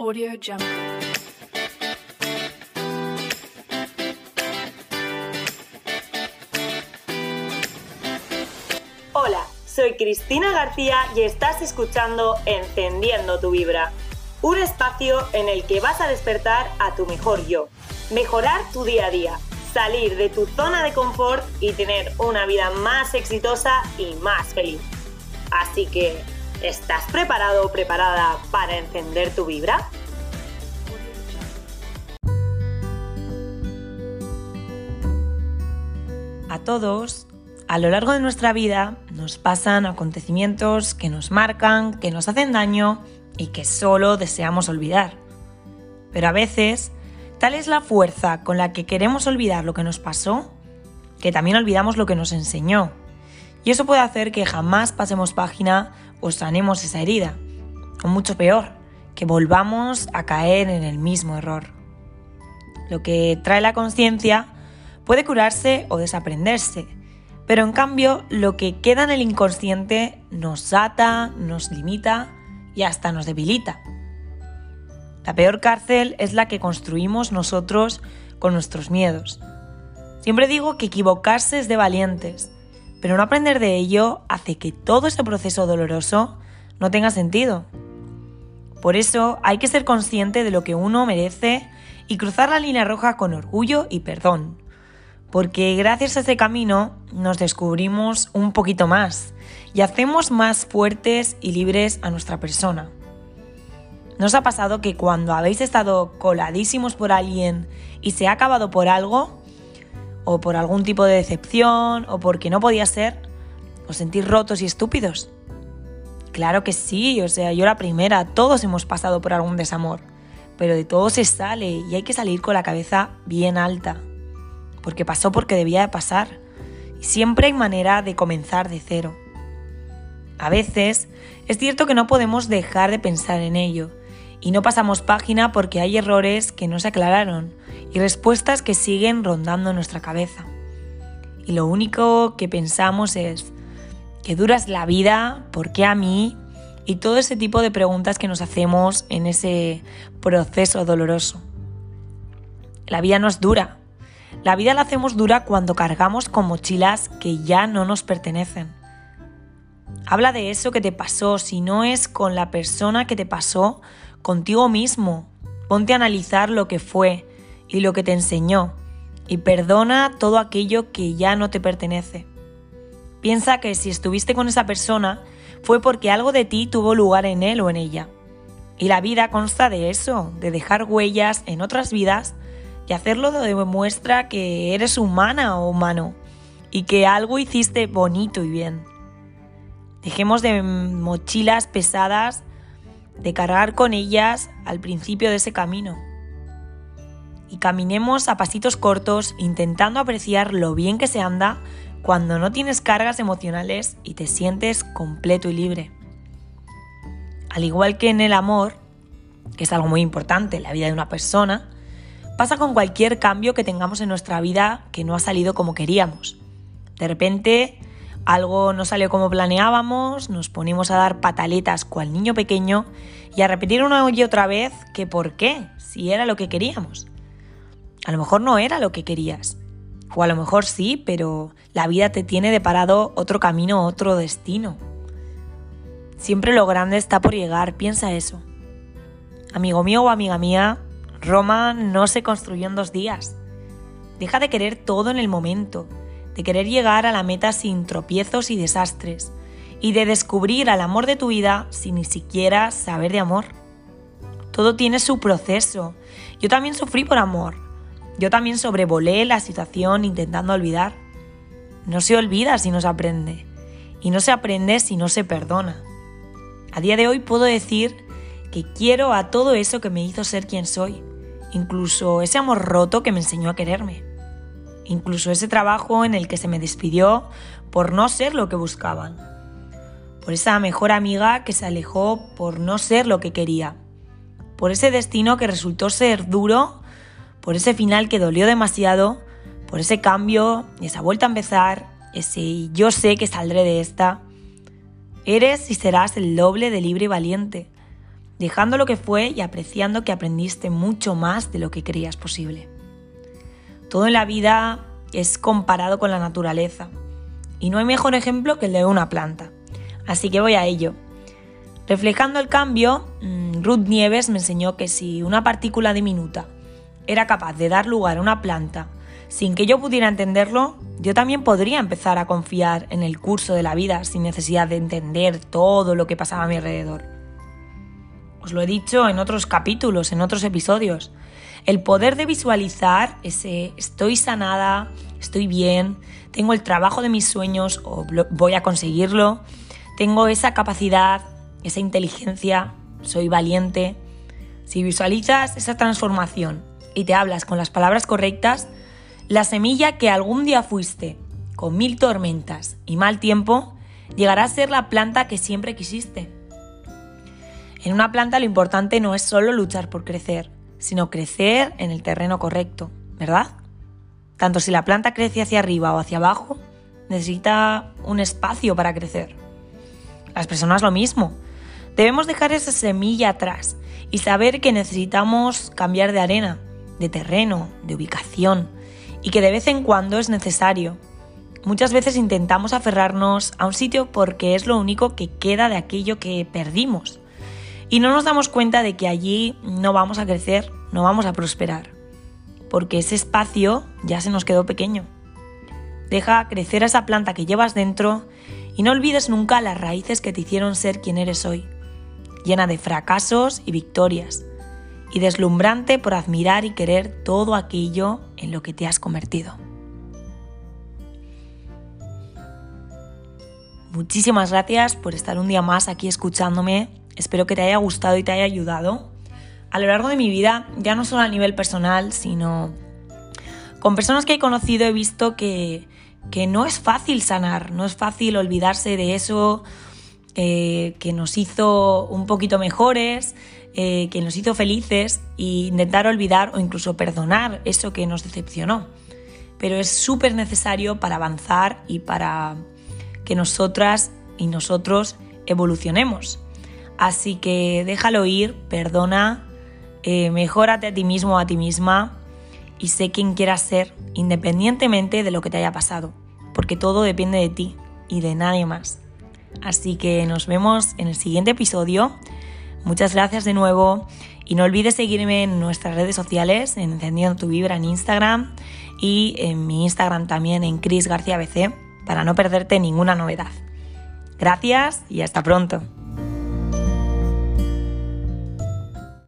Audio Jungle. Hola, soy Cristina García y estás escuchando Encendiendo tu Vibra, un espacio en el que vas a despertar a tu mejor yo, mejorar tu día a día, salir de tu zona de confort y tener una vida más exitosa y más feliz. Así que, ¿estás preparado o preparada para encender tu vibra? A todos, a lo largo de nuestra vida nos pasan acontecimientos que nos marcan, que nos hacen daño y que solo deseamos olvidar. Pero a veces, tal es la fuerza con la que queremos olvidar lo que nos pasó, que también olvidamos lo que nos enseñó. Y eso puede hacer que jamás pasemos página o sanemos esa herida. O mucho peor, que volvamos a caer en el mismo error. Lo que trae la conciencia puede curarse o desaprenderse, pero en cambio lo que queda en el inconsciente nos ata, nos limita y hasta nos debilita. La peor cárcel es la que construimos nosotros con nuestros miedos. Siempre digo que equivocarse es de valientes, pero no aprender de ello hace que todo ese proceso doloroso no tenga sentido. Por eso hay que ser consciente de lo que uno merece y cruzar la línea roja con orgullo y perdón. Porque gracias a ese camino nos descubrimos un poquito más y hacemos más fuertes y libres a nuestra persona. ¿No os ha pasado que cuando habéis estado coladísimos por alguien y se ha acabado por algo, o por algún tipo de decepción, o porque no podía ser, os sentís rotos y estúpidos? Claro que sí, o sea, yo la primera, todos hemos pasado por algún desamor, pero de todo se sale y hay que salir con la cabeza bien alta, porque pasó porque debía de pasar, y siempre hay manera de comenzar de cero. A veces es cierto que no podemos dejar de pensar en ello, y no pasamos página porque hay errores que no se aclararon y respuestas que siguen rondando nuestra cabeza. Y lo único que pensamos es, ¿qué dura es la vida? ¿Por qué a mí? Y todo ese tipo de preguntas que nos hacemos en ese proceso doloroso. La vida no es dura. La vida la hacemos dura cuando cargamos con mochilas que ya no nos pertenecen. Habla de eso que te pasó, si no es con la persona que te pasó, contigo mismo. Ponte a analizar lo que fue y lo que te enseñó y perdona todo aquello que ya no te pertenece. Piensa que si estuviste con esa persona fue porque algo de ti tuvo lugar en él o en ella. Y la vida consta de eso, de dejar huellas en otras vidas y hacerlo demuestra que eres humana o humano y que algo hiciste bonito y bien. Dejemos de mochilas pesadas de cargar con ellas al principio de ese camino. Y caminemos a pasitos cortos intentando apreciar lo bien que se anda cuando no tienes cargas emocionales y te sientes completo y libre. Al igual que en el amor, que es algo muy importante en la vida de una persona, pasa con cualquier cambio que tengamos en nuestra vida que no ha salido como queríamos. De repente algo no salió como planeábamos, nos ponimos a dar pataletas cual niño pequeño y a repetir una y otra vez que por qué, si era lo que queríamos. A lo mejor no era lo que querías, o a lo mejor sí, pero la vida te tiene deparado otro camino, otro destino. Siempre lo grande está por llegar, piensa eso. Amigo mío o amiga mía, Roma no se construyó en dos días. Deja de querer todo en el momento de querer llegar a la meta sin tropiezos y desastres, y de descubrir al amor de tu vida sin ni siquiera saber de amor. Todo tiene su proceso. Yo también sufrí por amor. Yo también sobrevolé la situación intentando olvidar. No se olvida si no se aprende. Y no se aprende si no se perdona. A día de hoy puedo decir que quiero a todo eso que me hizo ser quien soy, incluso ese amor roto que me enseñó a quererme incluso ese trabajo en el que se me despidió por no ser lo que buscaban, por esa mejor amiga que se alejó por no ser lo que quería, por ese destino que resultó ser duro, por ese final que dolió demasiado, por ese cambio, esa vuelta a empezar, ese yo sé que saldré de esta. Eres y serás el doble de libre y valiente. dejando lo que fue y apreciando que aprendiste mucho más de lo que creías posible. Todo en la vida es comparado con la naturaleza y no hay mejor ejemplo que el de una planta. Así que voy a ello. Reflejando el cambio, mm, Ruth Nieves me enseñó que si una partícula diminuta era capaz de dar lugar a una planta sin que yo pudiera entenderlo, yo también podría empezar a confiar en el curso de la vida sin necesidad de entender todo lo que pasaba a mi alrededor. Os lo he dicho en otros capítulos, en otros episodios. El poder de visualizar ese estoy sanada, estoy bien, tengo el trabajo de mis sueños o voy a conseguirlo, tengo esa capacidad, esa inteligencia, soy valiente. Si visualizas esa transformación y te hablas con las palabras correctas, la semilla que algún día fuiste, con mil tormentas y mal tiempo, llegará a ser la planta que siempre quisiste. En una planta lo importante no es solo luchar por crecer, sino crecer en el terreno correcto, ¿verdad? Tanto si la planta crece hacia arriba o hacia abajo, necesita un espacio para crecer. Las personas lo mismo. Debemos dejar esa semilla atrás y saber que necesitamos cambiar de arena, de terreno, de ubicación, y que de vez en cuando es necesario. Muchas veces intentamos aferrarnos a un sitio porque es lo único que queda de aquello que perdimos. Y no nos damos cuenta de que allí no vamos a crecer, no vamos a prosperar. Porque ese espacio ya se nos quedó pequeño. Deja crecer a esa planta que llevas dentro y no olvides nunca las raíces que te hicieron ser quien eres hoy, llena de fracasos y victorias, y deslumbrante por admirar y querer todo aquello en lo que te has convertido. Muchísimas gracias por estar un día más aquí escuchándome. Espero que te haya gustado y te haya ayudado. A lo largo de mi vida, ya no solo a nivel personal, sino con personas que he conocido he visto que, que no es fácil sanar, no es fácil olvidarse de eso eh, que nos hizo un poquito mejores, eh, que nos hizo felices e intentar olvidar o incluso perdonar eso que nos decepcionó. Pero es súper necesario para avanzar y para que nosotras y nosotros evolucionemos. Así que déjalo ir, perdona, eh, mejórate a ti mismo o a ti misma y sé quién quieras ser independientemente de lo que te haya pasado, porque todo depende de ti y de nadie más. Así que nos vemos en el siguiente episodio. Muchas gracias de nuevo y no olvides seguirme en nuestras redes sociales, en Encendiendo tu Vibra en Instagram y en mi Instagram también en Cris García BC para no perderte ninguna novedad. Gracias y hasta pronto.